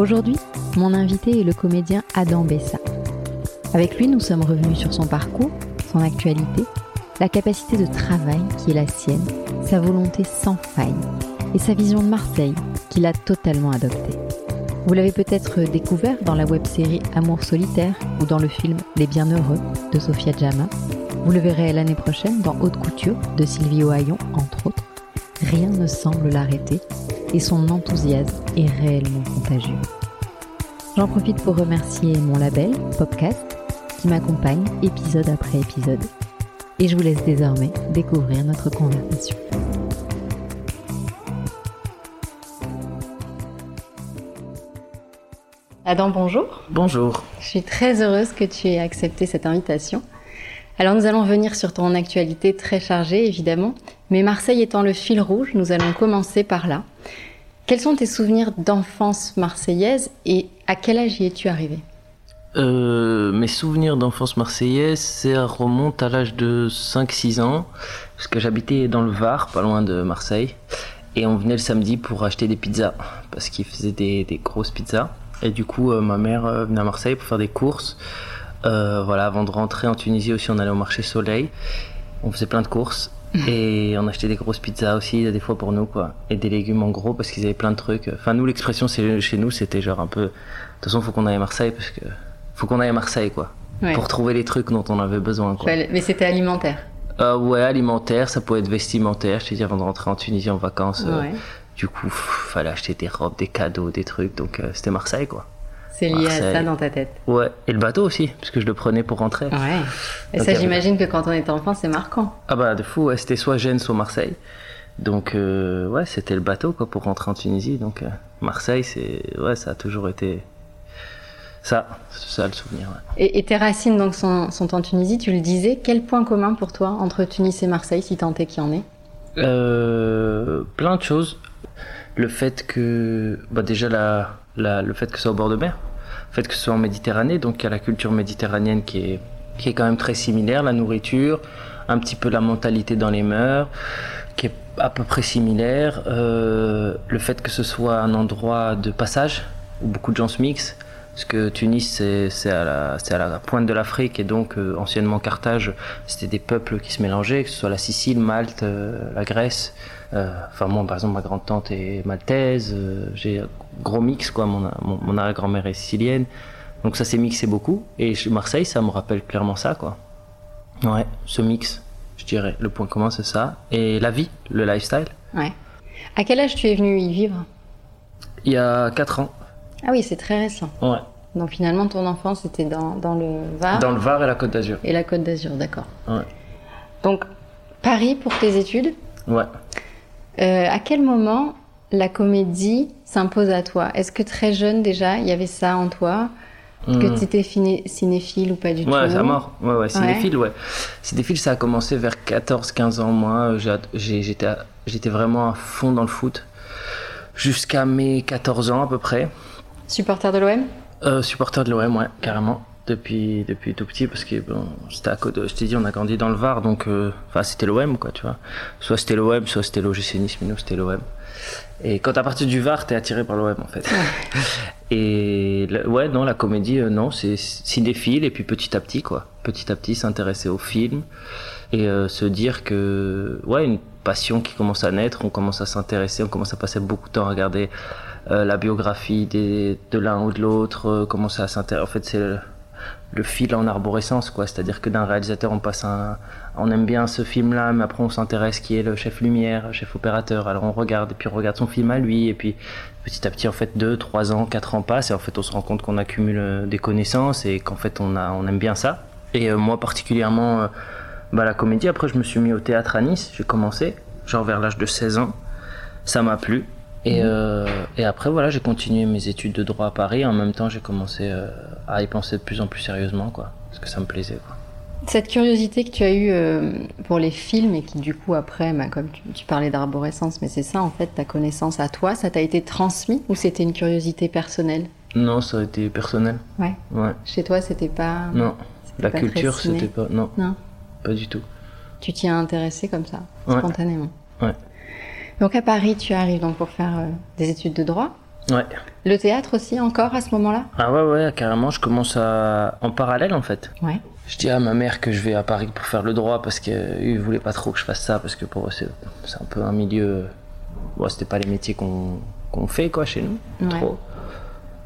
Aujourd'hui, mon invité est le comédien Adam Bessa. Avec lui, nous sommes revenus sur son parcours, son actualité, la capacité de travail qui est la sienne, sa volonté sans faille et sa vision de Marseille qu'il a totalement adoptée. Vous l'avez peut-être découvert dans la web-série Amour solitaire ou dans le film Les Bienheureux de Sofia Jama. Vous le verrez l'année prochaine dans Haute Couture de Sylvie Ohaillon, entre autres. Rien ne semble l'arrêter et son enthousiasme est réellement contagieux. J'en profite pour remercier mon label, Popcast, qui m'accompagne épisode après épisode. Et je vous laisse désormais découvrir notre conversation. Adam, bonjour. Bonjour. Je suis très heureuse que tu aies accepté cette invitation. Alors nous allons venir sur ton actualité très chargée, évidemment, mais Marseille étant le fil rouge, nous allons commencer par là. Quels sont tes souvenirs d'enfance marseillaise et à quel âge y es-tu arrivé euh, Mes souvenirs d'enfance marseillaise, ça remonte à l'âge de 5-6 ans, parce que j'habitais dans le Var, pas loin de Marseille, et on venait le samedi pour acheter des pizzas, parce qu'ils faisaient des, grosses pizzas. Et du coup, euh, ma mère euh, venait à Marseille pour faire des courses. Voilà, avant de rentrer en Tunisie aussi, on allait au marché Soleil. On faisait plein de courses. Et on achetait des grosses pizzas aussi, des fois pour nous, quoi. Et des légumes en gros, parce qu'ils avaient plein de trucs. Enfin, nous, l'expression chez nous, c'était genre un peu. De toute façon, faut qu'on aille à Marseille, parce que. Faut qu'on aille à Marseille, quoi. Ouais. Pour trouver les trucs dont on avait besoin, quoi. Mais c'était alimentaire euh, Ouais, alimentaire, ça pouvait être vestimentaire. Je te dis, avant de rentrer en Tunisie en vacances, euh, Ouais. du coup, pff, fallait acheter des robes, des cadeaux, des trucs. Donc, euh, c'était Marseille, quoi. C'est lié à Marseille. ça dans ta tête. Ouais, et le bateau aussi, parce que je le prenais pour rentrer. Ouais. Et Donc, ça, j'imagine que quand on est enfant, c'est marquant. Ah bah de fou, ouais, c'était soit Gênes, soit Marseille. Donc euh, ouais, c'était le bateau quoi pour rentrer en Tunisie. Donc euh, Marseille, c'est ouais, ça a toujours été ça, c'est ça le souvenir. ouais. Et, et tes racines donc sont, sont en Tunisie, tu le disais. Quel point commun pour toi entre Tunis et Marseille, si tant est qu'il y en ait? Euh, plein de choses. Le fait que bah déjà la, le fait que ce soit au bord de mer, le fait que ce soit en Méditerranée, donc il y a la culture méditerranéenne qui est qui est quand même très similaire, la nourriture, un petit peu la mentalité dans les mœurs, qui est à peu près similaire. Euh, le fait que ce soit un endroit de passage où beaucoup de gens se mixent. Parce que Tunis, c'est à, à la pointe de l'Afrique et donc euh, anciennement Carthage, c'était des peuples qui se mélangeaient, que ce soit la Sicile, Malte, euh, la Grèce. Euh, Enfin, moi, par exemple, ma grande-tante est maltaise, euh, j'ai un gros mix, quoi. Mon, mon, mon arrière-grand-mère est sicilienne. Donc ça s'est mixé beaucoup. Et Marseille, ça me rappelle clairement ça, quoi. Ouais, ce mix, je dirais. Le point commun, c'est ça. Et la vie, le lifestyle. Ouais. À quel âge tu es venu y vivre? Il y a 4 ans. Ah oui, c'est très récent. Ouais. Donc finalement, ton enfance était dans, dans le Var Dans le Var et la Côte d'Azur. et la Côte d'Azur, d'accord. Ouais. Donc, Paris pour tes études? Ouais. Euh, à quel moment la comédie s'impose à toi? Est-ce que très jeune déjà, il y avait ça en toi? Que Hmm. tu étais cinéphile ou pas du tout Ouais, ça mort. Ouais, ouais, cinéphile, ouais. Cinéphile, ça a commencé vers 14-15 ans, moi. J'étais vraiment à fond dans le foot. Jusqu'à mes 14 ans, à peu près. Supporter de l'OM Euh, supporter de l'OM, ouais, carrément. Depuis, depuis tout petit, parce que bon, c'était à côté. Je t'ai dit, on a grandi dans le Var, donc euh, enfin, c'était l'OM, quoi, tu vois. Soit c'était l'OM, soit c'était l'OGC Nice, mais nous, c'était l'OM. Et quand à partir du Var, t'es attiré par l'OM, en fait. Et ouais, non, la comédie, euh, non, c'est cinéphile, et puis petit à petit, quoi. Petit à petit, s'intéresser au film, et euh, se dire que, ouais, une passion qui commence à naître, on commence à s'intéresser, on commence à passer beaucoup de temps à regarder la biographie des, de l'un ou de l'autre, commencer à s'intéresser. En fait, c'est le, fil en arborescence, quoi. C'est-à-dire que d'un réalisateur, on passe un, on aime bien ce film-là, mais après on s'intéresse qui est le chef lumière, chef opérateur. Alors on regarde, et puis on regarde son film à lui, et puis petit à petit, en fait, deux, trois ans, quatre ans passent, et en fait, on se rend compte qu'on accumule euh, des connaissances et qu'en fait, on a, on aime bien ça. Et euh, moi, particulièrement, euh, bah, la comédie. Après, je me suis mis au théâtre à Nice. J'ai commencé, genre vers l'âge de 16 ans. Ça m'a plu. Et, euh, et après, voilà, j'ai continué mes études de droit à Paris. En même temps, j'ai commencé euh, à y penser de plus en plus sérieusement, quoi. Parce que ça me plaisait, quoi. Cette curiosité que tu as eue euh, pour les films et qui, du coup, après, bah, comme tu, tu parlais d'arborescence, mais c'est ça, en fait, ta connaissance à toi, ça t'a été transmis ou c'était une curiosité personnelle? Non, ça a été personnel. Ouais. Ouais. Chez toi, c'était pas. Non. La pas culture, c'était pas. Non, Non. pas du tout. Tu t'y as intéressé comme ça, Ouais. spontanément. Ouais. Donc à Paris, tu arrives donc pour faire euh, des études de droit. Ouais. Le théâtre aussi, encore à ce moment-là? Ah ouais, ouais, carrément, je commence à. En parallèle, en fait. Ouais. Je dis à ma mère que je vais à Paris pour faire le droit parce qu'ils voulaient pas trop que je fasse ça parce que pour eux, c'est un peu un milieu. Bon, c'était pas les métiers qu'on qu'on fait, quoi, chez nous. Ouais. Trop.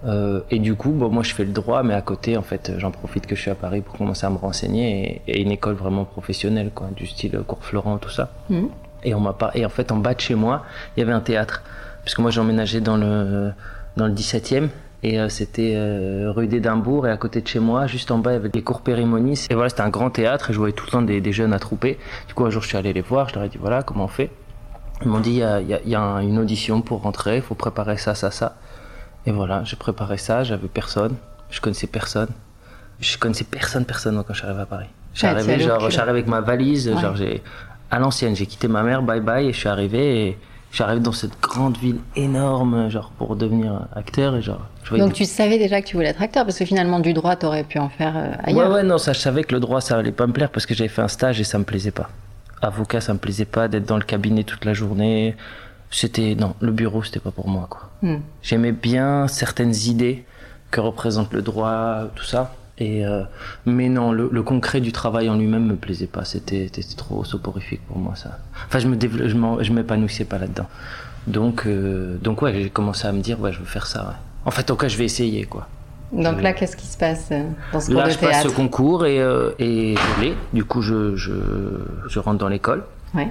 Euh, et du coup, bon, moi je fais le droit, mais à côté, en fait, j'en profite que je suis à Paris pour commencer à me renseigner et, et une école vraiment professionnelle, quoi, du style cours Florent, tout ça. Mhm. Et on m'a pas, et en fait, en bas de chez moi, il y avait un théâtre, puisque moi j'ai emménagé dans le dans le 17e. Et euh, c'était euh, rue d'Édimbourg et à côté de chez moi, juste en bas, il y avait les cours Périmonis. Et voilà, c'était un grand théâtre et je voyais tout le temps des, des jeunes attroupés. Du coup, un jour, je suis allé les voir, je leur ai dit voilà, comment on fait? Ils m'ont dit il y a, il y a- il y a un- une audition pour rentrer, il faut préparer ça, ça, ça. Et voilà, j'ai préparé ça, j'avais personne, je connaissais personne. Je connaissais personne, personne quand je suis arrivé à Paris. Suis Ouais, genre, avec ma valise, Ouais. genre j'ai à l'ancienne, j'ai quitté ma mère, bye bye, et je suis arrivé et arrivé dans cette grande ville énorme, genre pour devenir acteur et genre. Je Donc des- tu savais déjà que tu voulais être acteur parce que finalement du droit, tu aurais pu en faire euh, Ouais, ailleurs. ouais, non, ça, je savais que le droit, ça allait pas me plaire parce que j'avais fait un stage et ça me plaisait pas. Avocat, ça me plaisait pas d'être dans le cabinet toute la journée. C'était, non, le bureau, c'était pas pour moi, quoi. Hmm. J'aimais bien certaines idées que représente le droit, tout ça. Et euh, mais non, le, le concret du travail en lui-même me plaisait pas. C'était trop soporifique pour moi ça. Enfin, je me je m'épanouissais pas là-dedans. Donc euh, donc ouais, j'ai commencé à me dire ouais, je veux faire ça. Ouais. En fait, en tout cas, je vais essayer quoi. Donc là, qu'est-ce qui se passe euh, dans ce cours Là, de je passe théâtre? ce concours et euh, et je l'ai. Du coup, je je je rentre dans l'école. Ouais.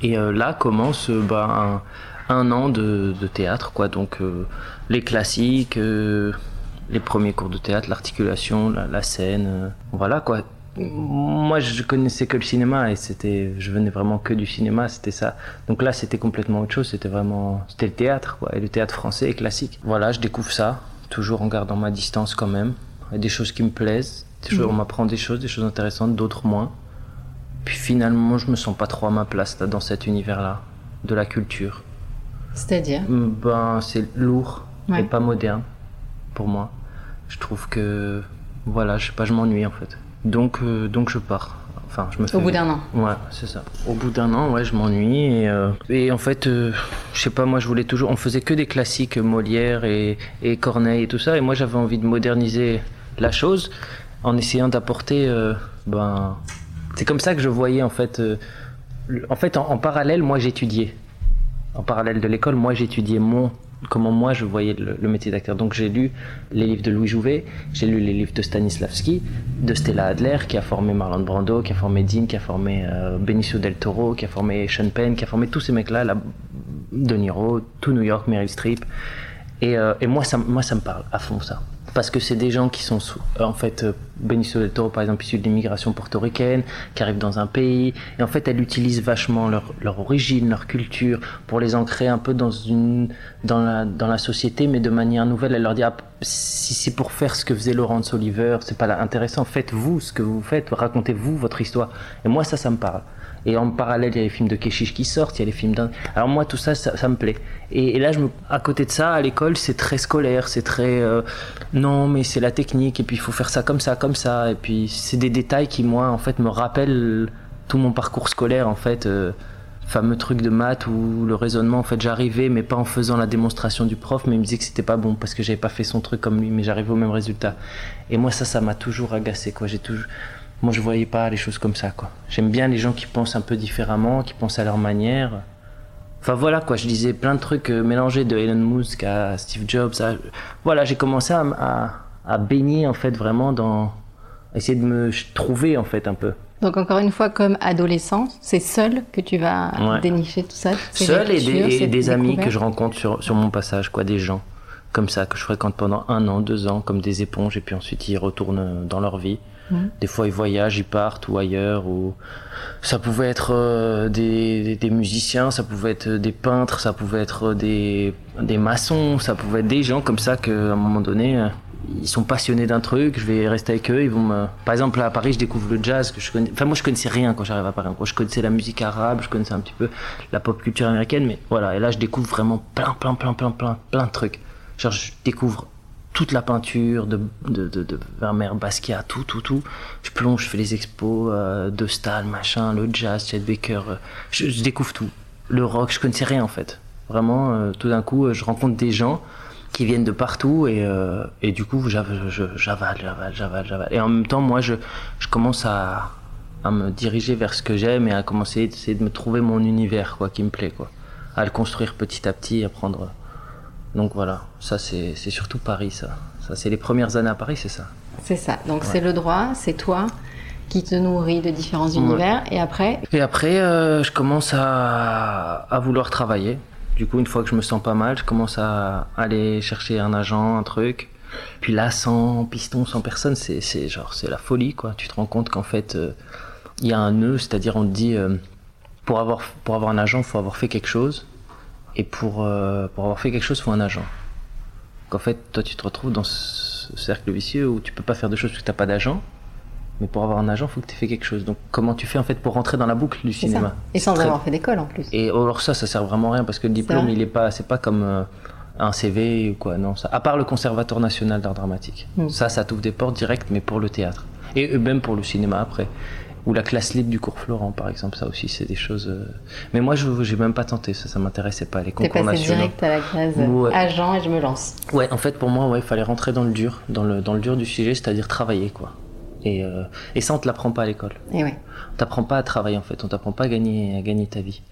Et là commence bah, un, un an de, de théâtre, quoi. Donc les classiques, les premiers cours de théâtre, l'articulation, la, la scène, euh, voilà quoi. Moi, je connaissais que le cinéma et c'était, je venais vraiment que du cinéma, c'était ça. Donc là, c'était complètement autre chose. C'était vraiment, c'était le théâtre, quoi, et le théâtre français est classique. Voilà, je découvre ça, toujours en gardant ma distance quand même. Il y a des choses qui me plaisent, des choses- on m'apprend des choses, des choses intéressantes, d'autres moins. Puis finalement, je me sens pas trop à ma place là, dans cet univers-là, de la culture. C'est-à-dire? Ben, c'est lourd Ouais. et pas moderne pour moi. Je trouve que, voilà, je sais pas, je m'ennuie en fait. Donc, euh, donc je pars. Enfin, je me fais. au bout d'un an. Ouais, c'est ça. Au bout d'un an, ouais, je m'ennuie et, euh, et en fait, euh, je sais pas, moi, je voulais toujours. On faisait que des classiques, euh, Molière et, et Corneille et tout ça, et moi, j'avais envie de moderniser la chose en essayant d'apporter, ben, c'est comme ça que je voyais en fait. en fait, en, en parallèle, moi, j'étudiais. En parallèle de l'école, moi, j'étudiais mon comment moi je voyais le, métier d'acteur. Donc j'ai lu les livres de Louis Jouvet, j'ai lu les livres de Stanislavski, de Stella Adler, qui a formé Marlon Brando, qui a formé Dean, qui a formé euh, Benicio del Toro, qui a formé Sean Penn, qui a formé tous ces mecs-là, là, De tout New York, Meryl Streep. Et, euh, et moi, ça, moi, ça me parle à fond, ça. Parce que c'est des gens qui sont, euh, en fait, euh, Benicio del Toro, par exemple, issu de l'immigration portoricaine, qui arrive dans un pays, et en fait, elle utilise vachement leur, origine, leur culture, pour les ancrer un peu dans la, dans la société, mais de manière nouvelle. Elle leur dit, ah, si c'est pour faire ce que faisait Laurence Oliver, c'est pas intéressant, faites-vous ce que vous faites, racontez-vous votre histoire. Et moi, ça, ça me parle. Et en parallèle, il y a les films de Keshish qui sortent, il y a les films d'un. Alors moi, tout ça, ça, ça me plaît. Et, et là, je me... à côté de ça, à l'école, c'est très scolaire, c'est très. euh, Non, mais c'est la technique, et puis il faut faire ça comme ça, comme ça. Et puis c'est des détails qui, moi, en fait, me rappellent tout mon parcours scolaire, en fait. euh, fameux truc de maths où le raisonnement, en fait, j'arrivais, mais pas en faisant la démonstration du prof, mais il me disait que c'était pas bon parce que j'avais pas fait son truc comme lui, mais j'arrivais au même résultat. Et moi, ça, ça m'a toujours agacé, quoi. J'ai toujours. Moi, je voyais pas les choses comme ça, quoi. J'aime bien les gens qui pensent un peu différemment, qui pensent à leur manière. Enfin voilà quoi, je disais plein de trucs euh, mélangés de Elon Musk à Steve Jobs. à- Voilà, j'ai commencé à, à, à baigner en fait vraiment dans à essayer de me trouver en fait un peu. Donc encore une fois, comme adolescent, c'est seul que tu vas Ouais. dénicher tout ça. Seul et des, et des amis que je rencontre sur, sur mon passage, quoi, des gens comme ça que je fréquente pendant un an, deux ans, comme des éponges, et puis ensuite ils retournent dans leur vie. Des fois, ils voyagent, ils partent ou ailleurs. Ou ça pouvait être euh, des, musiciens, ça pouvait être des peintres, ça pouvait être des, des maçons, ça pouvait être des gens comme ça qu'à un moment donné, euh, ils sont passionnés d'un truc. Je vais rester avec eux. Ils vont. Par exemple, à Paris, je découvre le jazz que je connais. Enfin, moi, je connaissais rien quand j'arrive à Paris. Je connaissais la musique arabe, je connaissais un petit peu la pop culture américaine, mais voilà. Et là, je découvre vraiment plein, plein, plein, plein, plein, plein de trucs. Genre, je découvre toute la peinture de, de, de, de Vermeer, Basquiat, tout, tout, tout. Je plonge, je fais les expos euh, de Stahl, machin, le jazz, Chet Baker. Euh, je, découvre tout. Le rock, je connaissais rien en fait. Vraiment, euh, tout d'un coup, je rencontre des gens qui viennent de partout et, et du coup, j'avale, j'avale, j'avale, j'avale. Et en même temps, moi, je, je commence à, à me diriger vers ce que j'aime et à commencer à essayer de me trouver mon univers, quoi, qui me plaît, quoi. À le construire petit à petit, à prendre donc voilà, ça c'est surtout Paris, ça. Ça c'est les premières années à Paris, c'est ça. C'est ça. Donc c'est le droit, c'est toi qui te nourris de différents univers. Et après Et après, euh, je commence à, à, vouloir travailler. Du coup, une fois que je me sens pas mal, je commence à aller chercher un agent, un truc. Puis là, sans piston, sans personne, c'est genre c'est la folie, quoi. Tu te rends compte qu'en fait, euh, il y a un nœud, c'est-à-dire on te dit euh, pour avoir pour avoir un agent, il faut avoir fait quelque chose. Et pour, euh, pour avoir fait quelque chose, il faut un agent. Donc en fait, toi, tu te retrouves dans ce cercle vicieux où tu peux pas faire de choses parce que t'as pas d'agent. Mais pour avoir un agent, il faut que tu aies fait quelque chose. Donc comment tu fais en fait pour rentrer dans la boucle du cinéma? Et sans avoir fait d'école en plus. Et alors ça, ça sert vraiment à rien parce que le diplôme, il est pas, c'est pas comme euh, un CV ou quoi. Non, ça. À part le Conservatoire national d'art dramatique. Hmm. Ça, ça t'ouvre des portes directes, mais pour le théâtre et même pour le cinéma après ou la classe libre du cours Florent par exemple ça aussi c'est des choses euh, mais moi je j'ai même pas tenté ça ça m'intéressait pas les concours passé direct à la case agent et je me lance. Ouais en fait pour moi ouais il fallait rentrer dans le dur dans le dans le dur du sujet c'est-à-dire travailler quoi. Et euh, et ça on te l'apprend pas à l'école. Et ouais. On t'apprend pas à travailler en fait. On t'apprend pas à gagner à gagner ta vie.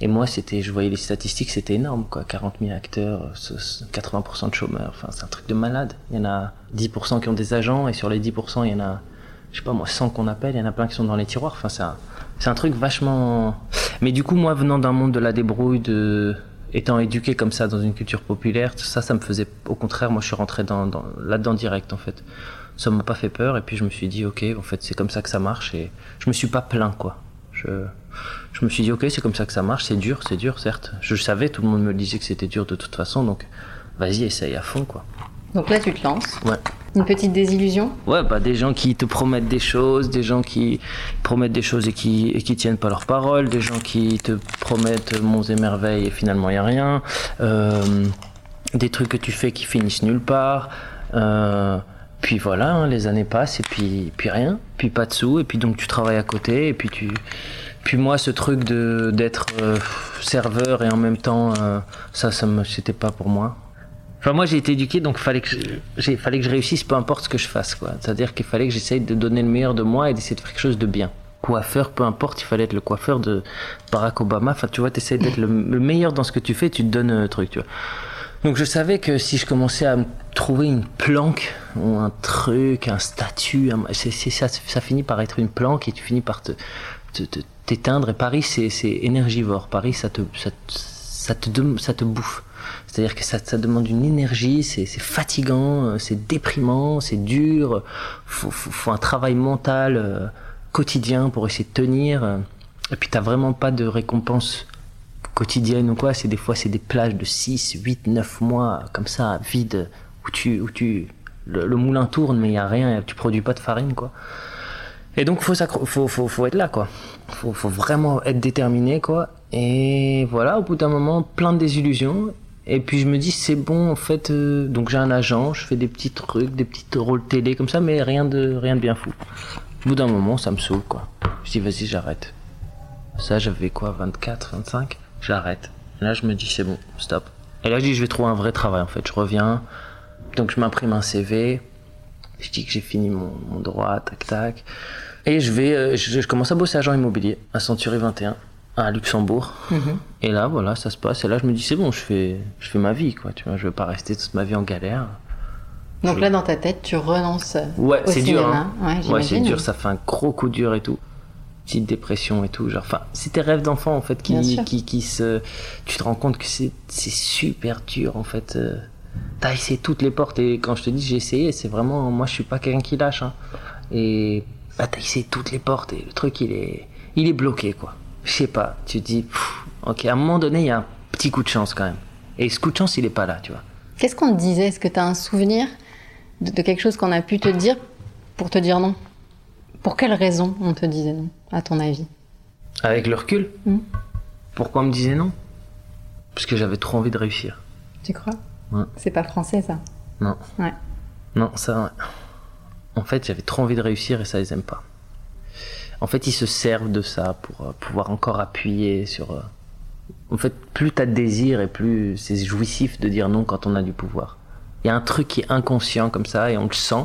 Et moi c'était je voyais les statistiques c'était énorme quoi. 40 000 acteurs 80% de chômeurs. Enfin c'est un truc de malade. Il y en a 10% qui ont des agents et sur les 10% il y en a je sais pas moi, 100 qu'on appelle, il y en a plein qui sont dans les tiroirs. Enfin, c'est un, c'est un truc vachement. Mais du coup, moi, venant d'un monde de la débrouille, de étant éduqué comme ça dans une culture populaire, ça, ça me faisait. Au contraire, moi, je suis rentré dans, dans... là-dedans direct, en fait. Ça m'a pas fait peur, et puis je me suis dit, ok, en fait, c'est comme ça que ça marche, et je me suis pas plaint, quoi. Je, je me suis dit, ok, c'est comme ça que ça marche, c'est dur, c'est dur, certes. Je savais, tout le monde me disait que c'était dur de toute façon, donc vas-y, essaye à fond, quoi. Donc là, tu te lances. Ouais. Une petite désillusion Ouais, bah des gens qui te promettent des choses, des gens qui promettent des choses et qui, et qui tiennent pas leurs paroles, des gens qui te promettent monts et merveilles et finalement il n'y a rien, euh, des trucs que tu fais qui finissent nulle part. Euh, puis voilà, hein, les années passent et puis, puis rien, puis pas de sous, et puis donc tu travailles à côté, et puis tu. Puis moi, ce truc d'être euh, serveur et en même temps, ça, ça me, c'était pas pour moi. Moi, j'ai été éduqué, donc fallait fallait que je réussisse, peu importe ce que je fasse, quoi. C'est-à-dire qu'il fallait que j'essaye de donner le meilleur de moi et d'essayer de faire quelque chose de bien. Coiffeur, peu importe, il fallait être le coiffeur de Barack Obama. Enfin, tu vois, tu essaies d'être le, meilleur dans ce que tu fais, tu te donnes un truc, tu vois. Donc, je savais que si je commençais à trouver une planque, ou un truc, un statut, ça, ça finit par être une planque et tu finis par te, t'éteindre. Et Paris, c'est, énergivore. Paris, ça te, ça te, ça te bouffe. C'est-à-dire que ça, demande une énergie, c'est fatigant, euh, c'est déprimant, c'est dur. Faut, faut, faut, un travail mental euh, quotidien pour essayer de tenir. Et puis t'as vraiment pas de récompense quotidienne ou quoi. C'est des fois c'est des plages de 6, 8, 9 mois comme ça vides où tu où tu le, moulin tourne mais il y a rien, tu produis pas de farine quoi. Et donc faut faut, faut, faut être là quoi. Faut, faut vraiment être déterminé quoi. Et voilà, au bout d'un moment, plein de désillusions. Et puis je me dis c'est bon en fait euh, donc j'ai un agent, je fais des petits trucs, des petits rôles télé comme ça mais rien de rien de bien fou. Au bout d'un moment ça me saoule quoi. Je dis vas-y j'arrête. Ça j'avais quoi 24, 25 J'arrête. Là je me dis c'est bon, stop. Et là je dis je vais trouver un vrai travail en fait. Je reviens. Donc je m'imprime un CV. Je dis que j'ai fini mon, droit, tac tac. Et je vais, euh, je, commence à bosser agent immobilier à Century 21 à Luxembourg. Mhm. Et là, voilà, ça se passe. Et là, je me dis, c'est bon, je fais, je fais ma vie, quoi. Tu vois, je veux pas rester toute ma vie en galère. Donc là, dans ta tête, tu renonces ouais, c'est dur. Hein. Ouais, c'est dur. Ça fait un gros coup dur et tout. Petite dépression et tout. Genre, enfin, c'est tes rêves d'enfant, en fait, qui, qui, qui, se. Tu te rends compte que c'est, super dur, en fait. Euh. T'as essayé toutes les portes et quand je te dis j'ai essayé, c'est vraiment. Moi, je suis pas quelqu'un qui lâche. Hein. Et bah, t'as essayé toutes les portes et le truc, il est, il est bloqué, quoi. Je sais pas. Tu te dis, pff, ok, à un moment donné, il y a un petit coup de chance quand même. Et ce coup de chance, il est pas là, tu vois. Qu'est-ce qu'on te disait? Est-ce que tu as un souvenir de, de quelque chose qu'on a pu te dire pour te dire non? Pour quelle raison on te disait non, à ton avis? Avec le recul, Mm. pourquoi on me disait non? Parce que j'avais trop envie de réussir. Tu crois? Ouais. C'est pas français ça? Non. Ouais. Non, ça, ouais. En fait, j'avais trop envie de réussir et ça, ils aiment pas. En fait, ils se servent de ça pour euh, pouvoir encore appuyer sur. euh, En fait, plus t'as de désir et plus c'est jouissif de dire non quand on a du pouvoir. Il y a un truc qui est inconscient comme ça et on le sent.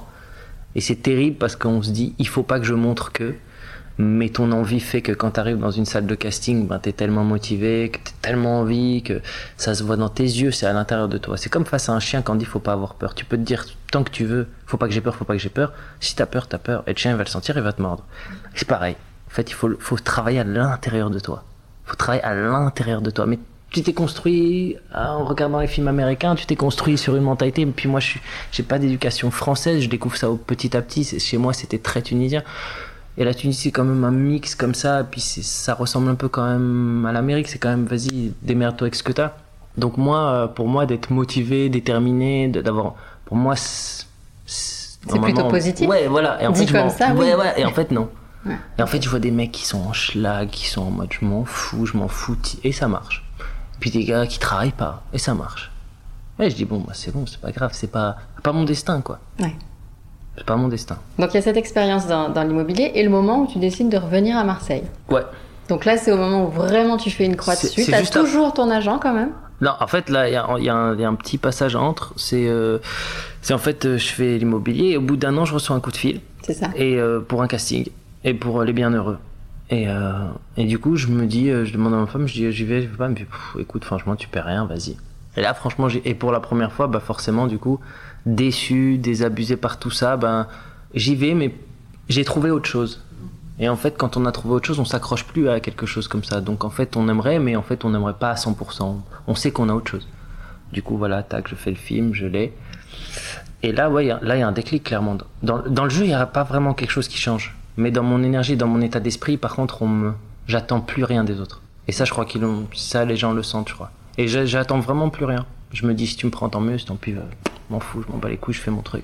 Et c'est terrible parce qu'on se dit, il faut pas que je montre que. Mais ton envie fait que quand tu arrives dans une salle de casting, ben, tu es tellement motivé, que tu tellement envie, que ça se voit dans tes yeux, c'est à l'intérieur de toi. C'est comme face à un chien quand on dit faut pas avoir peur. Tu peux te dire tant que tu veux, faut pas que j'ai peur, faut pas que j'ai peur. Si t'as peur, t'as peur. Et le chien va le sentir, il va te mordre. C'est pareil. En fait, il faut, faut travailler à l'intérieur de toi. faut travailler à l'intérieur de toi. Mais tu t'es construit ah, en regardant les films américains, tu t'es construit sur une mentalité. Et puis moi, je j'ai pas d'éducation française, je découvre ça petit à petit. Chez moi, c'était très tunisien. Et la Tunisie, c'est quand même un mix comme ça. Et puis ça ressemble un peu quand même à l'Amérique. C'est quand même, vas-y, démerde-toi avec ce que t'as. Donc moi, euh, pour moi, d'être motivé, déterminé, d'avoir, pour moi, c'est plutôt positif. Ouais, voilà. Et en Dit fait, je comme m'en- ça, oui. ouais, ouais. Et en fait, non. Ouais. Et en fait, je vois des mecs qui sont en schlag, qui sont en mode je m'en fous, je m'en fous, et ça marche. Puis des gars qui travaillent pas, et ça marche. Et je dis bon, bah, c'est bon, c'est pas grave, c'est pas, pas mon destin, quoi. Ouais. C'est pas mon destin. Donc il y a cette expérience dans, dans l'immobilier et le moment où tu décides de revenir à Marseille. Ouais. Donc là, c'est au moment où vraiment tu fais une croix dessus. c'est Tu as juste à- toujours ton agent quand même? Non, en fait, là, il y a, y un- il y a un petit passage entre. C'est euh, en fait, euh, je fais l'immobilier, et au bout d'un an, je reçois un coup de fil. C'est ça. et euh, pour un casting et pour les bienheureux. Et, euh, et du coup, je me dis, je demande à ma femme, je dis, j'y vais, je vais pas, elle me dit, écoute, franchement, tu perds rien, vas-y. Et là, franchement, et pour la première fois, bah forcément, du coup, déçu, désabusé par tout ça, ben j'y vais, mais j'ai trouvé autre chose. Et en fait, quand on a trouvé autre chose, on s'accroche plus à quelque chose comme ça. Donc en fait, on aimerait, mais en fait, on n'aimerait pas à 100%. On sait qu'on a autre chose. Du coup, voilà, tac, je fais le film, je l'ai. Et là, ouais, là, il y a un déclic, clairement. Dans, le jeu, il n'y a pas vraiment quelque chose qui change. Mais dans mon énergie, dans mon état d'esprit, par contre, on me... j'attends plus rien des autres. Et ça, je crois qu'ils l'ont... Ça, les gens le sentent, je crois. Et j'a- j'attends vraiment plus rien. Je me dis, si tu me prends, tant mieux, si tant pis, euh, m'en fous, je m'en bats les couilles, je fais mon truc.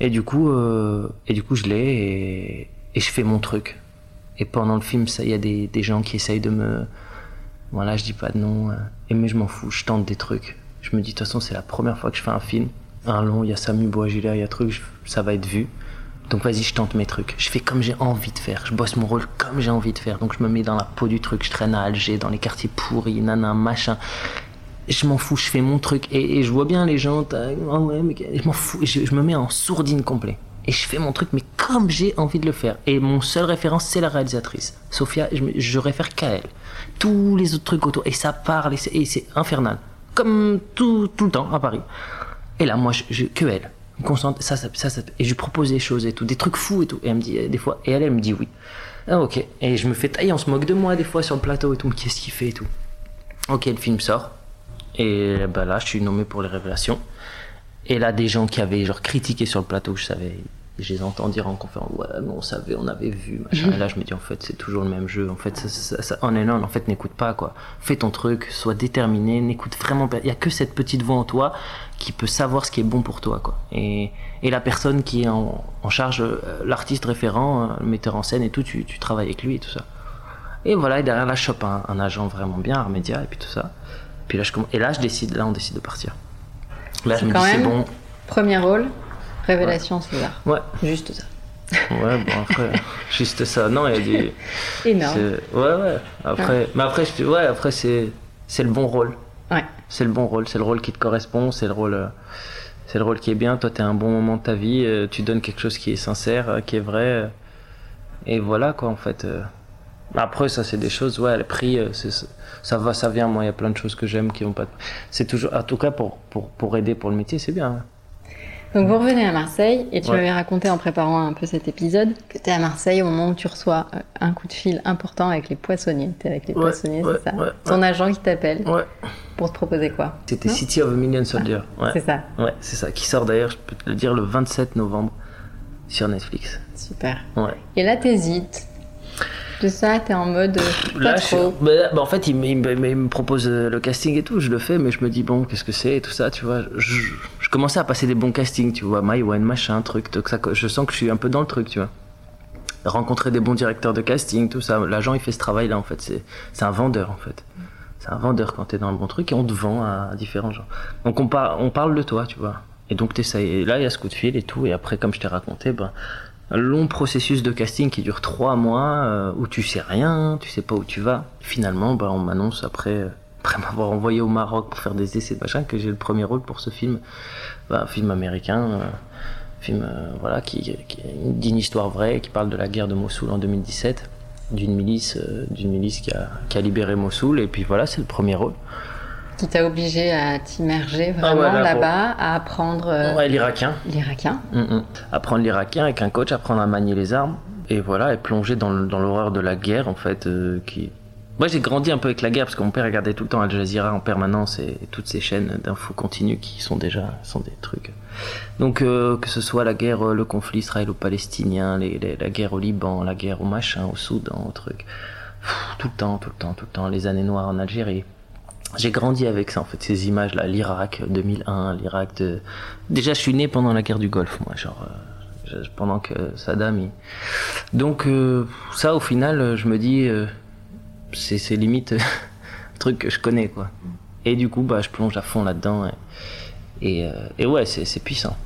Et du coup, euh, et du coup, je l'ai et... et je fais mon truc. Et pendant le film, il y a des, gens qui essayent de me... Voilà, je dis pas de nom. euh, et mais je m'en fous, je tente des trucs. Je me dis, de toute façon, c'est la première fois que je fais un film. Un long, il y a Samu Boisgila, il y a truc, je- ça va être vu. Donc vas-y, je tente mes trucs. Je fais comme j'ai envie de faire. Je bosse mon rôle comme j'ai envie de faire. Donc je me mets dans la peau du truc. Je traîne à Alger, dans les quartiers pourris, nana, machin. Je m'en fous, je fais mon truc. Et, je vois bien les gens. Ah je m'en fous. Je, me mets en sourdine complet. Et je fais mon truc, mais comme j'ai envie de le faire. Et mon seul référence, c'est la réalisatrice. Sophia, je, réfère qu'à elle. Tous les autres trucs autour. Et ça parle, et c'est- infernal. Comme tout, tout le temps à Paris. Et là, moi, je, je- que elle. Me concentre, ça, ça, et je lui propose des choses et tout, des trucs fous et tout. Et elle me dit, euh, des fois, et elle, me dit oui. Ah, ok. Et je me fais tailler, on se moque de moi des fois sur le plateau et tout, qu'est-ce qu'il fait et tout. Ok, le film sort. Et bah là, je suis nommé pour les révélations. Et là, des gens qui avaient genre critiqué sur le plateau, je savais, je les entends dire en conférence, ouais, mais on savait, on avait vu, machin. Et là, je me dis, en fait, c'est toujours le même jeu. En fait, ça, ça, ça- on and on, en fait, n'écoute pas, quoi. Fais ton truc, sois déterminé, n'écoute vraiment pas. Il y a que cette petite voix en toi qui peut savoir ce qui est bon pour toi, quoi. Et, et la personne qui est en, en charge, euh, l'artiste référent, euh, le metteur en scène et tout, tu, tu travailles avec lui et tout ça. Et voilà, et derrière là, je chope un, un agent vraiment bien, Armédia, et puis tout ça. Puis là, je et là, je décide, là, on décide de partir. Là, je C'est me quand dis, c'est même- bon. Premier rôle, révélation César. Ouais, Juste ça. ouais, bon, après, juste ça. Non, il y a des. Énorme. Ouais, ouais. Après, mais après, je ouais, après, c'est, c'est le bon rôle. Ouais. C'est le bon rôle. C'est le rôle qui te correspond. C'est le rôle, euh, c'est le rôle qui est bien. Toi, t'es un bon moment de ta vie. euh, Tu donnes quelque chose qui est sincère, euh, qui est vrai. Et voilà, quoi, en fait. Après, ça, c'est des choses, ouais, le prix, euh, ça va, ça vient. Moi, il y a plein de choses que j'aime qui ont pas. de- C'est toujours, en tout cas, pour, pour, pour aider pour le métier, c'est bien. Donc vous revenez à Marseille et tu Ouais. m'avais raconté en préparant un peu cet épisode que tu es à Marseille au moment où tu reçois euh, un coup de fil important avec les poissonniers. Tu es avec les Ouais, poissonniers, c'est ça Ton agent qui t'appelle pour te proposer quoi C'était City of a Million Soldiers. Ouais. C'est ça. Ouais, c'est ça. Qui sort d'ailleurs, je peux te le dire, le 27 novembre. sur Netflix. Super. Ouais. Et là, t'hésites. De ça, t'es en mode euh, pas Là, je trop. bah, bah, en fait, il, me- il me- il me propose euh, le casting et tout, je le fais, mais je me dis, bon, qu'est-ce que c'est et tout ça, tu vois. Je, je commençais à passer des bons castings, tu vois, Maïwan, machin, truc, donc ça, je sens que je suis un peu dans le truc, tu vois. Rencontrer des bons directeurs de casting, tout ça. L'agent, il fait ce travail-là, en fait. C'est c'est un vendeur, en fait. C'est un vendeur quand t'es dans le bon truc et on te vend à différents gens. Donc on, par- on parle de toi, tu vois. Et donc t'essayes. Et là, il y a ce coup de fil et tout. Et après, comme je t'ai raconté, ben, long processus de casting qui dure trois mois euh, où tu sais rien, tu sais pas où tu vas. Finalement, ben, on m'annonce après, euh, après m'avoir envoyé au Maroc pour faire des essais de machin que j'ai le premier rôle pour ce film, Ben, un film américain, euh, film voilà qui, qui dit une histoire vraie, qui parle de la guerre de Mossoul en 2017, d'une milice, d'une milice qui a, qui a libéré Mossoul. Et puis voilà, c'est le premier rôle. Qui t'a obligé à t'immerger vraiment Ah ouais, là, là-bas, à apprendre euh, Ouais, l'Irakien. l'irakien. Mm, mm. Apprendre l'Irakien avec un coach, apprendre à manier les armes. Et voilà, et plonger dans, l'horreur de la guerre, en fait. euh, qui... Moi, j'ai grandi un peu avec la guerre, parce que mon père regardait tout le temps Al Jazeera en permanence et, et toutes ces chaînes d'infos continues qui sont déjà sont des trucs. Donc, euh, que ce soit la guerre, euh, le conflit israélo-palestinien, les- les- la guerre au Liban, la guerre au machin, au Soudan, au truc. Pff, tout le temps, tout le temps, tout le temps. Les années noires en Algérie. J'ai grandi avec ça, en fait, ces images-là. L'Irak 2001, l'Irak de. Déjà, je suis né pendant la guerre du Golfe, moi, genre. euh, pendant que Saddam. il- Donc, euh, ça, au final, euh, je me dis. euh, c'est limite euh, un truc que je connais, quoi. Et du coup, bah, je plonge à fond là-dedans. Et, et, euh, et ouais, c'est puissant.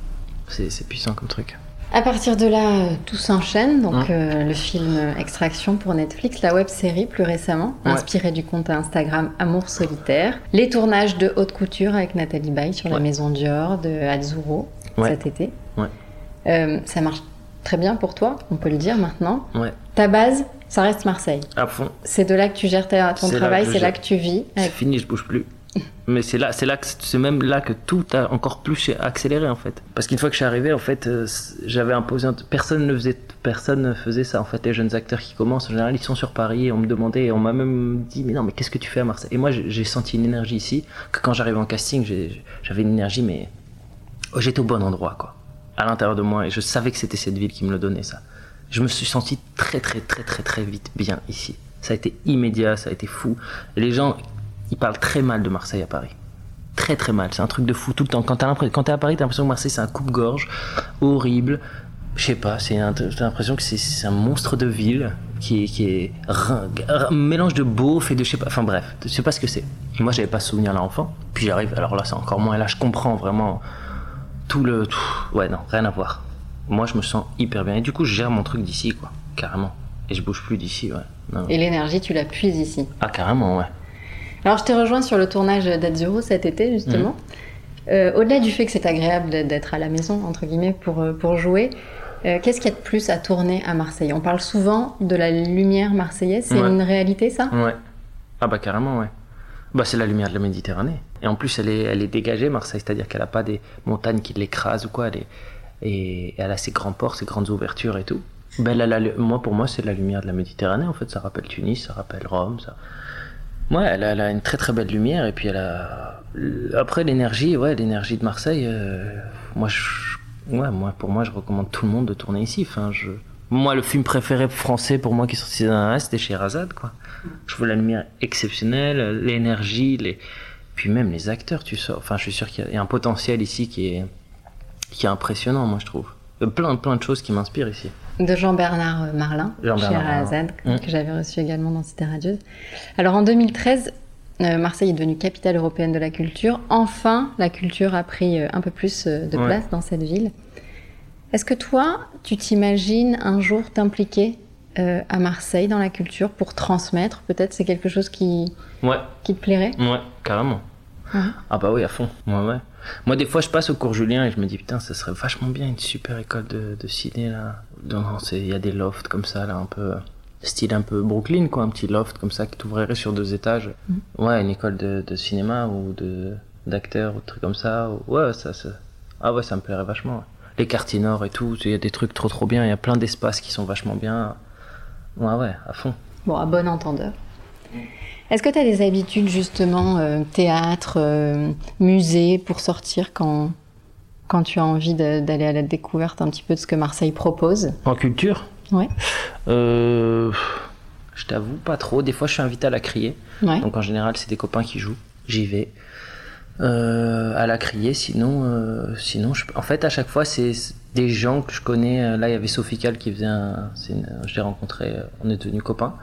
C'est puissant comme truc. À partir de là, euh, tout s'enchaîne. Donc, Hein. euh, le film Extraction pour Netflix, la web série plus récemment, Ouais. inspirée du compte Instagram Amour Solitaire. Les tournages de haute couture avec Nathalie Baye sur la maison Dior de Azzurro Ouais. cet été. Euh, ça marche très bien pour toi, on peut le dire maintenant. Ta base, ça reste Marseille. à fond. C'est de là que tu gères ta- ton travail, c'est là que tu vis. C'est fini, je bouge plus. Mais c'est là, c'est là que c'est même là que tout a encore plus accéléré en fait. Parce qu'une fois que je suis arrivé, en fait, euh, j'avais imposé, un- personne ne faisait, personne ne faisait ça. En fait, les jeunes acteurs qui commencent, en général, ils sont sur Paris et on me demandait, et on m'a même dit, mais non, mais qu'est-ce que tu fais à Marseille? Et moi, j'ai senti une énergie ici que quand j'arrivais en casting, j'avais une énergie, mais oh, j'étais au bon endroit, quoi, à l'intérieur de moi, et je savais que c'était cette ville qui me le donnait ça. Je me suis senti très, très, très, très, très vite bien ici. Ça a été immédiat, ça a été fou. Les gens, ils parlent très mal de Marseille à Paris. Très très mal, c'est un truc de fou tout le temps. Quand t'es à Paris, t'as l'impression que Marseille c'est un coupe-gorge horrible. Je sais pas, c'est t'as l'impression que c'est- un monstre de ville qui est, qui est rin- un mélange de beauf et de je sais pas. Enfin bref, je sais pas ce que c'est. Moi j'avais pas ce souvenir là enfant. Puis j'arrive, alors là c'est encore moins. Là je comprends vraiment tout le. tout- ouais, non, rien à voir. Moi je me sens hyper bien. Et du coup je gère mon truc d'ici quoi, carrément. Et je bouge plus d'ici, ouais. Non. Et l'énergie, tu la puises ici. Ah carrément, ouais. Alors, je t'ai rejoint sur le tournage d'Azzurro cet été, justement. Mhm. Euh, Au-delà du fait que c'est agréable d'être à la maison, entre guillemets, pour, euh, pour jouer, euh, qu'est-ce qu'il y a de plus à tourner à Marseille? On parle souvent de la lumière marseillaise. C'est Ouais. une réalité, ça? Ouais. Ah bah carrément, ouais. Bah c'est la lumière de la Méditerranée. Et en plus, elle est, elle est dégagée, Marseille, c'est-à-dire qu'elle a pas des montagnes qui l'écrasent ou quoi. Elle est, et elle a ses grands ports, ses grandes ouvertures et tout. Ben, la lu- moi, pour moi, c'est la lumière de la Méditerranée, en fait. Ça rappelle Tunis, ça rappelle Rome, ça. Ouais, elle a, une très très belle lumière et puis elle a. Après l'énergie, ouais, l'énergie de Marseille. euh, moi, moi, pour moi, je recommande tout le monde de tourner ici. Enfin, je. Moi, le film préféré français pour moi qui est sorti dans un c'était Sherazade, quoi. Je trouve la lumière exceptionnelle, l'énergie, les. Puis même les acteurs, tu sors. Enfin, je suis sûr qu'il y a- un potentiel ici qui est qui est impressionnant, moi, je trouve. A plein plein de choses qui m'inspirent ici. De Jean-Bernard euh, Marlin, Jean-Bernard Sherazade, Marlin. que j'avais reçu également dans Cité Radieuse. Alors, en 2013, euh, Marseille est devenue capitale européenne de la culture. Enfin, la culture a pris euh, un peu plus euh, de Ouais. place dans cette ville. Est-ce que toi, tu t'imagines un jour t'impliquer à Marseille dans la culture pour transmettre? Peut-être c'est quelque chose qui, Ouais, qui te plairait? Ouais, carrément. Ouais. Ah bah oui, à fond. Ouais, ouais. Moi, des fois, je passe au cours Julien et je me dis, putain, ça serait vachement bien une super école de, de ciné, là. Non, non, c'est- il y a des lofts comme ça, là, un peu... Style un peu Brooklyn, quoi, un petit loft comme ça qui t'ouvrirait sur deux étages. Ouais, une école de, de cinéma ou de d'acteurs ou de trucs comme ça. Ouais, ça, ça... Ah ouais, ça me plairait vachement. ouais. Les quartiers nord et tout, il y a des trucs trop trop bien, il y a plein d'espaces qui sont vachement bien. Ouais, ouais, à fond. Bon, à bon entendeur. Est-ce que tu as des habitudes justement, euh, théâtre, euh, musée, pour sortir quand, quand tu as envie d'aller à la découverte un petit peu de ce que Marseille propose? En culture? Ouais. Euh, je t'avoue, pas trop. Des fois, je suis invité à la crier. Ouais. Donc en général, c'est des copains qui jouent. J'y vais. À la crier, sinon, sinon je... en fait, à chaque fois, c'est des gens que je connais. Là, il y avait Sophie Cal qui faisait un. Je l'ai rencontré, on est devenus copains.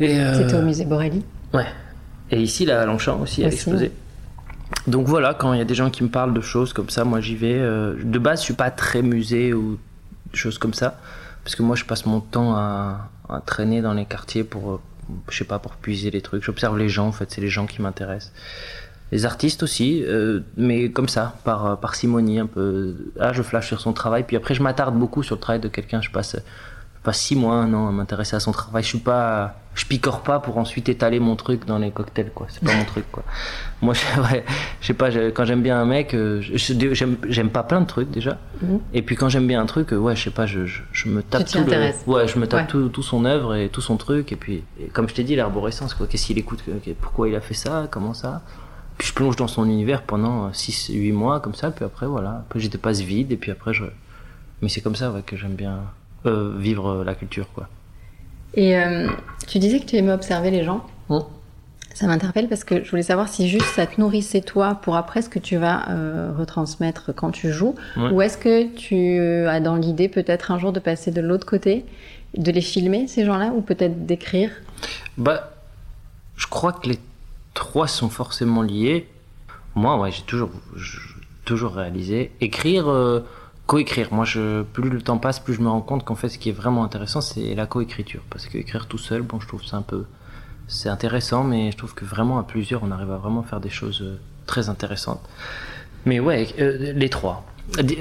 Euh, C'était au musée Borelli. Ouais. Et ici, là, à Longchamp aussi, à Aussi. l'exposé. Donc voilà, quand il y a des gens qui me parlent de choses comme ça, moi j'y vais. Euh, De base, je suis pas très musée ou des choses comme ça. Parce que moi, je passe mon temps à, à traîner dans les quartiers pour, euh, je sais pas, pour puiser les trucs. J'observe les gens, en fait, c'est les gens qui m'intéressent. Les artistes aussi, euh, mais comme ça, par parcimonie, un peu. Ah, je flash sur son travail, puis après, je m'attarde beaucoup sur le travail de quelqu'un. Je passe, passe six mois, un an à m'intéresser à son travail. Je suis pas, je picore pas pour ensuite étaler mon truc dans les cocktails, quoi. C'est pas mon truc, quoi. Moi, je, ouais, je sais pas, je- quand j'aime bien un mec, euh, j'aime j'aime pas plein de trucs déjà. Mhm. Et puis quand j'aime bien un truc, euh, ouais, je sais pas, je, je, me tape tout le, ouais, je me tape Ouais. tout, tout son œuvre et tout son truc. Et puis, et comme je t'ai dit, l'arborescence, quoi. Qu'est-ce qu'il écoute, pourquoi il a fait ça, comment ça? Puis je plonge dans son univers pendant 6-8 mois comme ça, puis après voilà, après j'étais pas vide et puis après je. Mais c'est comme ça ouais, que j'aime bien euh, vivre la culture quoi. Et euh, tu disais que tu aimais observer les gens. Mm. Ça m'interpelle parce que je voulais savoir si juste ça te nourrissait toi pour après ce que tu vas euh, retransmettre quand tu joues, Ouais. ou est-ce que tu euh, as dans l'idée peut-être un jour de passer de l'autre côté, de les filmer ces gens-là, ou peut-être d'écrire? Bah, je crois que les trois sont forcément liés. Moi, ouais, j'ai toujours, toujours réalisé. Écrire, euh, coécrire. Moi, je, plus le temps passe, plus je me rends compte qu'en fait, ce qui est vraiment intéressant, c'est la coécriture. Parce que écrire tout seul, bon, je trouve ça un peu, c'est intéressant, mais je trouve que vraiment à plusieurs, on arrive à vraiment faire des choses euh, très intéressantes. Mais ouais, euh, les trois.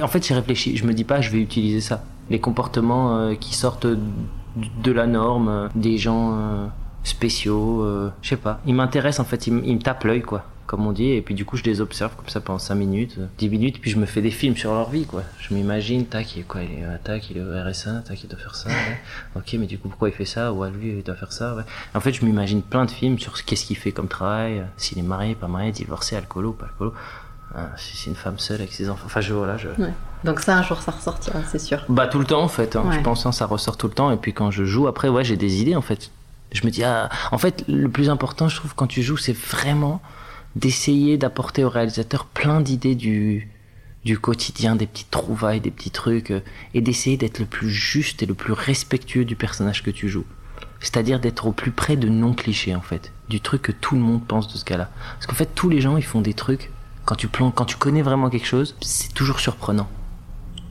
En fait, j'ai réfléchi. Je me dis pas, je vais utiliser ça. Les comportements euh, qui sortent de la norme, des gens spéciaux, je sais pas. Ils m'intéressent en fait, ils me tapent l'œil quoi, comme on dit, et puis du coup je les observe comme ça pendant 5 minutes, euh, 10 minutes, puis je me fais des films sur leur vie quoi. Je m'imagine, tac, il est quoi, il est, euh, tac, il est au RSA, tac, il doit faire ça, ouais. ok, mais du coup pourquoi il fait ça, ou à lui il doit faire ça, ouais. En fait, je m'imagine plein de films sur ce qu'est-ce qu'il fait comme travail, euh, s'il est marié, pas marié, divorcé, alcoolo, pas alcoolo. Ah, si c'est une femme seule avec ses enfants, enfin je voilà, je, Ouais. Donc ça, un jour, ça ressortira, c'est sûr. bah tout le temps en fait, hein. Ouais. je pense hein, ça ressort tout le temps et puis quand je joue après ouais j'ai des idées en fait. Je me dis ah en fait le plus important je trouve quand tu joues c'est vraiment d'essayer d'apporter au réalisateur plein d'idées du du quotidien, des petites trouvailles, des petits trucs euh, et d'essayer d'être le plus juste et le plus respectueux du personnage que tu joues. C'est-à-dire d'être au plus près de non clichés en fait, du truc que tout le monde pense de ce gars-là. Parce qu'en fait tous les gens ils font des trucs quand tu quand tu connais vraiment quelque chose, c'est toujours surprenant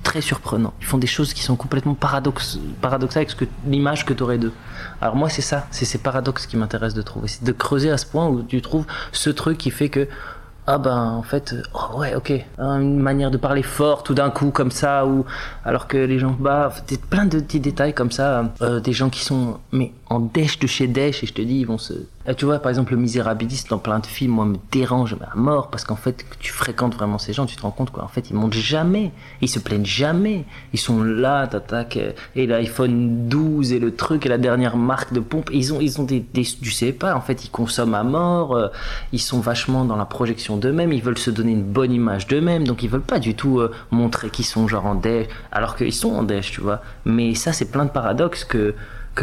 très surprenant. Ils font des choses qui sont complètement paradox paradoxales avec l'image que tu aurais d'eux. Alors moi c'est ça, c'est ces paradoxes qui m'intéressent de trouver, c'est de creuser à ce point où tu trouves ce truc qui fait que ah ben en fait oh ouais ok hein, une manière de parler fort tout d'un coup comme ça ou alors que les gens bah plein de petits détails comme ça euh, des gens qui sont mais en dèche de chez dèche et je te dis ils vont se Ah, tu vois par exemple le misérabiliste dans plein de films moi me dérange à mort parce qu'en fait tu fréquentes vraiment ces gens tu te rends compte quoi. En fait ils montent jamais. Ils se plaignent jamais. Ils sont là t'attaques et l'iPhone 12 et le truc et la dernière marque de pompe. Ils ont ils ont des, des tu sais pas en fait ils consomment à mort euh, ils sont vachement dans la projection d'eux-mêmes ils veulent se donner une bonne image d'eux-mêmes donc ils veulent pas du tout euh, montrer qu'ils sont genre en dèche alors qu'ils sont en dèche tu vois. Mais ça c'est plein de paradoxes que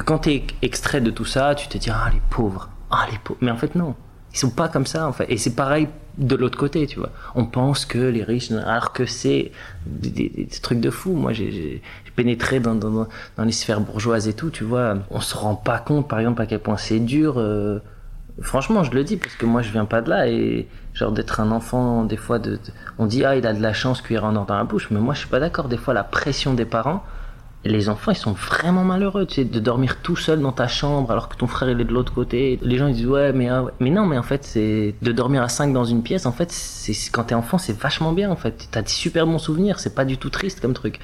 quand t'es extrait de tout ça tu te dis ah les pauvres ah les pauvres. Mais en fait non. Ils sont pas comme ça en fait. Et c'est pareil de l'autre côté tu vois. On pense que les riches alors que c'est des, des- trucs de fou. Moi j'ai- pénétré dans, dans, les sphères bourgeoises et tout tu vois. On se rend pas compte par exemple à quel point c'est dur euh, franchement je le dis parce que moi je viens pas de là. Et genre d'être un enfant des fois de, de- on dit ah il a de la chance cuillère en or dans la bouche. Mais moi je suis pas d'accord. Des fois la pression des parents les enfants, ils sont vraiment malheureux, tu sais, de dormir tout seul dans ta chambre alors que ton frère il est de l'autre côté. Les gens ils disent ouais, mais ah ouais. mais non, mais en fait c'est de dormir à 5 dans une pièce. En fait, c'est quand t'es enfant, c'est vachement bien. En fait, t'as des super bons souvenirs. C'est pas du tout triste comme truc.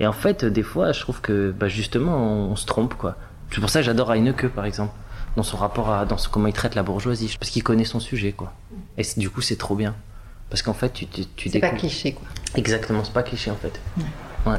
Et en fait, des fois, je trouve que bah, justement, on, on se trompe quoi. C'est pour ça que j'adore Heineke par exemple, dans son rapport à, dans son, comment il traite la bourgeoisie, parce qu'il connaît son sujet quoi. Et du coup, c'est trop bien. Parce qu'en fait, tu, tu, tu C'est pas cliché, quoi. Exactement, c'est pas cliché en fait. Ouais.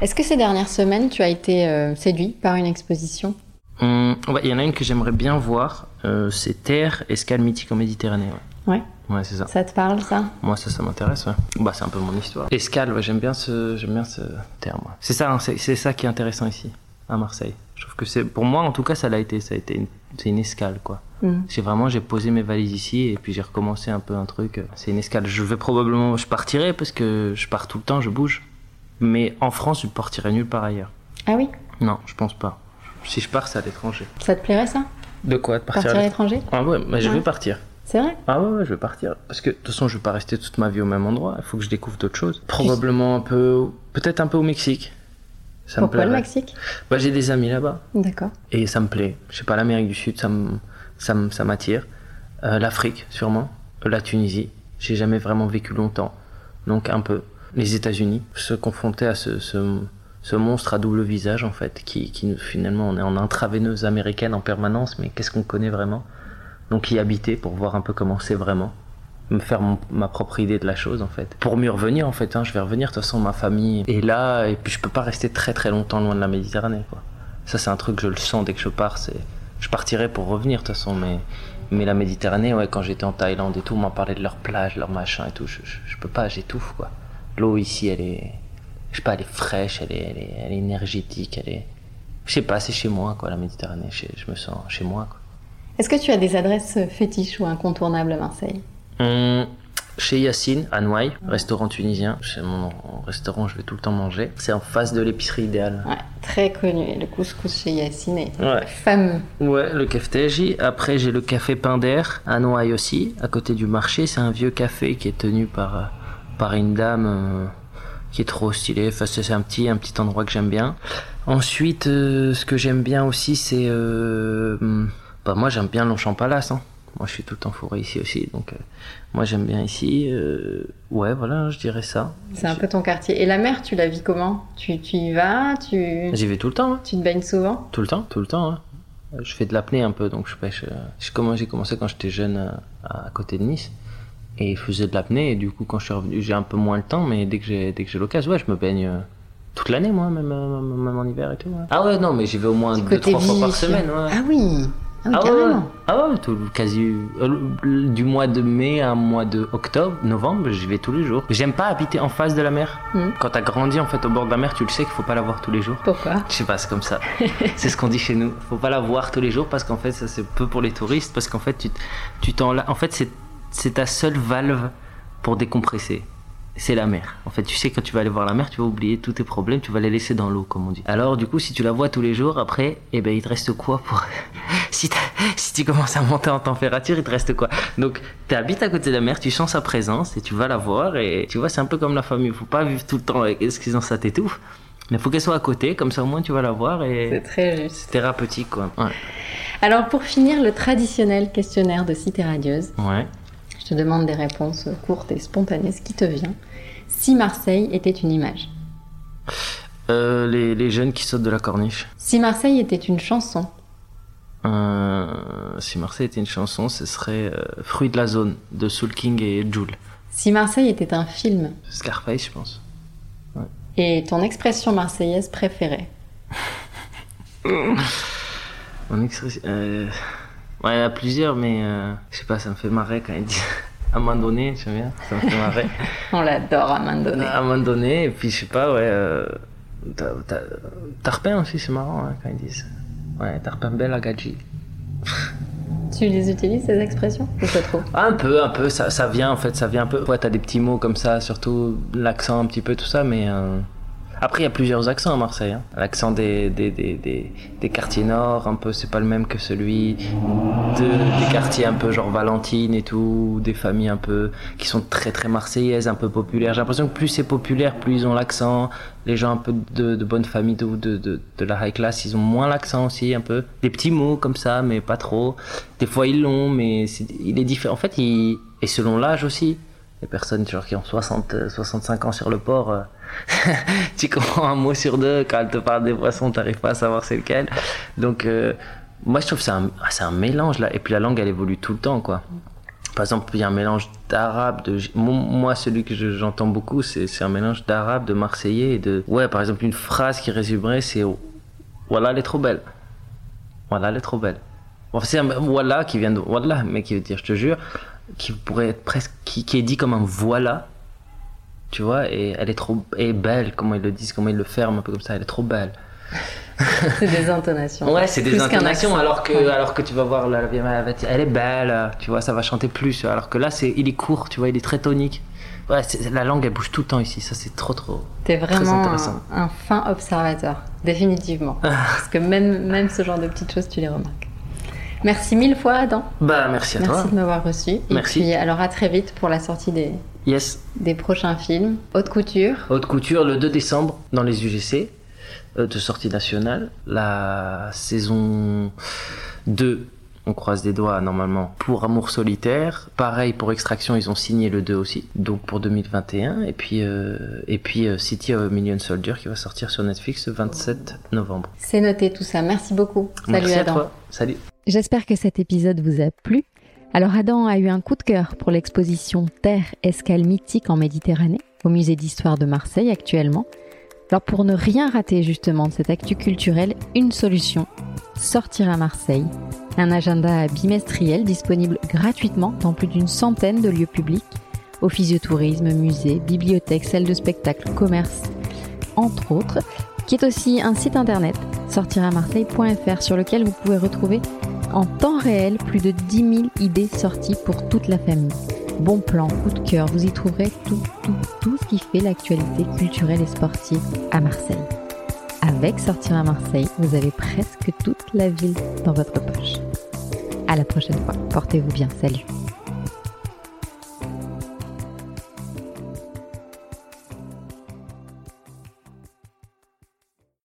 Est-ce que ces dernières semaines, tu as été euh, séduit par une exposition? Hum, ouais, Il y en a une que j'aimerais bien voir, euh, c'est Terre, escale mythique en Méditerranée. ouais. Ouais. Ouais, c'est ça. Ça te parle, ça? Moi, ça, ça m'intéresse, ouais. Bah, c'est un peu mon histoire. Escale, ouais, j'aime bien ce, j'aime bien ce terme. ouais. C'est ça, hein, c'est, c'est ça qui est intéressant ici, à Marseille. Je trouve que c'est, pour moi, en tout cas, ça l'a été. Ça a été une, c'est une escale, quoi. Mm. J'ai vraiment, j'ai posé mes valises ici et puis j'ai recommencé un peu un truc. C'est une escale. Je vais probablement, je partirai parce que je pars tout le temps, je bouge. Mais en France, je partirai nulle part ailleurs. Ah oui? Non, je pense pas. Si je pars, c'est à l'étranger. Ça te plairait, ça? De quoi de Partir à l'étranger? Ah ouais, mais je Ouais. vais partir. C'est vrai? Ah ouais, ouais, je vais partir. Parce que de toute façon, je vais pas rester toute ma vie au même endroit. Il faut que je découvre d'autres choses. Probablement un peu, peut-être un peu au Mexique. Ça Pourquoi me le. Mexique? Bah, j'ai des amis là-bas D'accord. et ça me plaît. Je sais pas, l'Amérique du Sud, ça me, ça m'attire. Euh, L'Afrique, sûrement. La Tunisie. J'ai jamais vraiment vécu longtemps, donc un peu. Les États-Unis, se confronter à ce, ce, monstre à double visage en fait, qui, qui finalement on est en intraveineuse américaine en permanence, mais qu'est-ce qu'on connaît vraiment? Donc y habiter pour voir un peu comment c'est vraiment, me faire ma propre idée de la chose en fait. Pour mieux revenir en fait, hein, je vais revenir. De toute façon, ma famille est là et puis je peux pas rester très très longtemps loin de la Méditerranée quoi. Ça c'est un truc je le sens dès que je pars, c'est je partirai pour revenir de toute façon, mais mais la Méditerranée, ouais, quand j'étais en Thaïlande et tout, on m'en parlait de leurs plages, leurs machins et tout. Je, je, je peux pas, j'étouffe quoi. L'eau ici, elle est, je sais pas, elle est fraîche, elle est, elle est, elle est énergétique, elle est, je sais pas, c'est chez moi quoi, la Méditerranée. Je, je me sens chez moi quoi. Est-ce que tu as des adresses fétiches ou incontournables à Marseille? Hum, chez Yacine, à Noailles, restaurant tunisien. C'est mon restaurant, je vais tout le temps manger. C'est en face de l'épicerie idéale. Ouais, très connu. Le couscous chez Yacine est Ouais. fameux. Ouais, le café Après, j'ai le café Pain d'Air à Noailles aussi, à côté du marché. C'est un vieux café qui est tenu par, euh, par une dame euh, qui est trop stylée. Enfin, c'est un petit, un petit endroit que j'aime bien. Ensuite, euh, ce que j'aime bien aussi, c'est. euh, bah, moi, j'aime bien Longchamp Palace. Hein. Moi, je suis tout le temps fourré ici aussi. Donc, euh, moi, j'aime bien ici. euh, ouais, voilà, je dirais ça. C'est un peu ton quartier. Et la mer, tu la vis comment? Tu, tu y vas? Tu, J'y vais tout le temps. hein. tu te baignes souvent? Tout le temps, tout le temps. hein. Je fais de l'apnée un peu, donc je pêche. J'ai commencé, quand j'étais jeune à, à côté de Nice. Et je faisais de l'apnée, et du coup, quand je suis revenu, j'ai un peu moins le temps, mais dès que j'ai, dès que j'ai l'occasion, ouais, je me baigne euh, toute l'année, moi, même, euh, même en hiver et tout. ouais. Ah ouais, non, mais j'y vais au moins deux, trois fois par semaine, ouais. Ah oui, ah oui Ah ouais. Ah ouais, tout, quasi euh, du mois de mai à mois de octobre, novembre, j'y vais tous les jours. J'aime pas habiter en face de la mer. Hmm. Quand t'as grandi en fait au bord de la mer, tu le sais qu'il faut pas la voir tous les jours. Pourquoi? Je sais pas, c'est comme ça. c'est ce qu'on dit chez nous. Faut pas la voir tous les jours parce qu'en fait, ça c'est peu pour les touristes parce qu'en fait, tu tu t'en en fait c'est c'est ta seule valve pour décompresser. C'est la mer. En fait, tu sais quand tu vas aller voir la mer, tu vas oublier tous tes problèmes, tu vas les laisser dans l'eau comme on dit. Alors du coup, si tu la vois tous les jours après, eh ben il te reste quoi pour si si tu commences à monter en température, il te reste quoi? Donc, tu habites à côté de la mer, tu sens sa présence et tu vas la voir et tu vois, c'est un peu comme la famille, faut pas vivre tout le temps avec excusez ça t'étouffe. Mais faut qu'elle soit à côté, comme ça au moins tu vas la voir C'est et très juste. c'est thérapeutique quoi. Ouais. Alors pour finir, le traditionnel questionnaire de Cité Radieuse. Ouais. Je te demande des réponses courtes et spontanées, ce qui te vient. Si Marseille était une image Euh, les, les jeunes qui sautent de la corniche. Si Marseille était une chanson Euh, si Marseille était une chanson, ce serait euh, Fruit de la zone de Soul King et Jules. Si Marseille était un film Scarface, je pense. Et ton expression marseillaise préférée Mon expression. Euh... Ouais, il y en a plusieurs, mais euh, je sais pas, ça me fait marrer quand ils disent à un moment donné, j'aime bien, ça me fait marrer. On l'adore à main donnée. à un moment donné, et puis je sais pas, ouais. Euh... Tarpin aussi, c'est marrant hein, quand ils disent. Ouais, Tarpin belle à Gadji. Tu les utilises ces expressions ou pas trop? Un peu, un peu, ça, ça vient en fait, ça vient un peu. Ouais, t'as des petits mots comme ça, surtout l'accent un petit peu, tout ça, mais. euh, Après, il y a plusieurs accents à Marseille. hein. L'accent des, des, des, des, quartiers nord, un peu, c'est pas le même que celui de, des quartiers un peu genre Valentine et tout, des familles un peu qui sont très très marseillaises, un peu populaires. J'ai l'impression que plus c'est populaire, plus ils ont l'accent. Les gens un peu de, de bonne famille, de, de, de, la high class, ils ont moins l'accent aussi, un peu. Des petits mots comme ça, mais pas trop. Des fois ils l'ont, mais il est différent. En fait, il, et selon l'âge aussi. Les personnes genre, qui ont 60, euh, 65 ans sur le port, euh, tu comprends un mot sur deux. Quand elles te parlent des poissons, t'arrives pas à savoir c'est lequel. Donc, euh, moi, je trouve que c'est un, ah, un mélange là. Et puis la langue, elle évolue tout le temps, quoi. Par exemple, il y a un mélange d'arabe, de Mo- moi celui que je- j'entends beaucoup, c'est un mélange d'arabe, de marseillais et de ouais, par exemple une phrase qui résumerait, c'est voilà, elle est trop belle. Voilà, elle est trop belle. Bon, c'est un voilà qui vient de voilà, mais qui veut dire je te jure. qui pourrait être presque, qui est dit comme un voilà, tu vois, et elle est trop, belle, comment ils le disent, comment ils le ferment, un peu comme ça, elle est trop belle. c'est des intonations. Ouais, c'est des intonations, alors que, Ouais. alors que tu vas voir, la, elle est belle, tu vois, ça va chanter plus, alors que là, c'est, il est court, tu vois, il est très tonique. Ouais, la langue, elle bouge tout le temps ici, ça c'est trop trop. T'es vraiment intéressant. un, un fin observateur, définitivement. Parce que même, même ce genre de petites choses, tu les remarques. Merci mille fois, Adam. Bah, merci à Merci toi. de m'avoir reçu. Et Merci. puis, alors à très vite pour la sortie des, Yes. des prochains films. Haute couture. Haute couture le 2 décembre dans les UGC euh, de sortie nationale. La saison 2, on croise des doigts normalement pour Amour solitaire. Pareil pour Extraction, ils ont signé le 2 aussi, donc pour 2021. Et puis, euh, et puis euh, City of a Million Soldier qui va sortir sur Netflix le 27 novembre. C'est noté tout ça. Merci beaucoup. Salut Merci Adam. à toi. Salut. J'espère que cet épisode vous a plu. Alors Adam a eu un coup de cœur pour l'exposition Terre escale mythique en Méditerranée au musée d'histoire de Marseille actuellement. Alors pour ne rien rater justement de cette actu culturelle, une solution, sortir à Marseille. Un agenda bimestriel disponible gratuitement dans plus d'une centaine de lieux publics, offices de tourisme, musées, bibliothèques, salles de spectacle, commerce, entre autres, qui est aussi un site internet, sortiramarseille.fr, sur lequel vous pouvez retrouver en temps réel plus de 10 000 idées sorties pour toute la famille. Bons plans, coup de cœur, vous y trouverez tout, tout, tout ce qui fait l'actualité culturelle et sportive à Marseille. Avec Sortir à Marseille, vous avez presque toute la ville dans votre poche. À la prochaine fois. Portez-vous bien. Salut.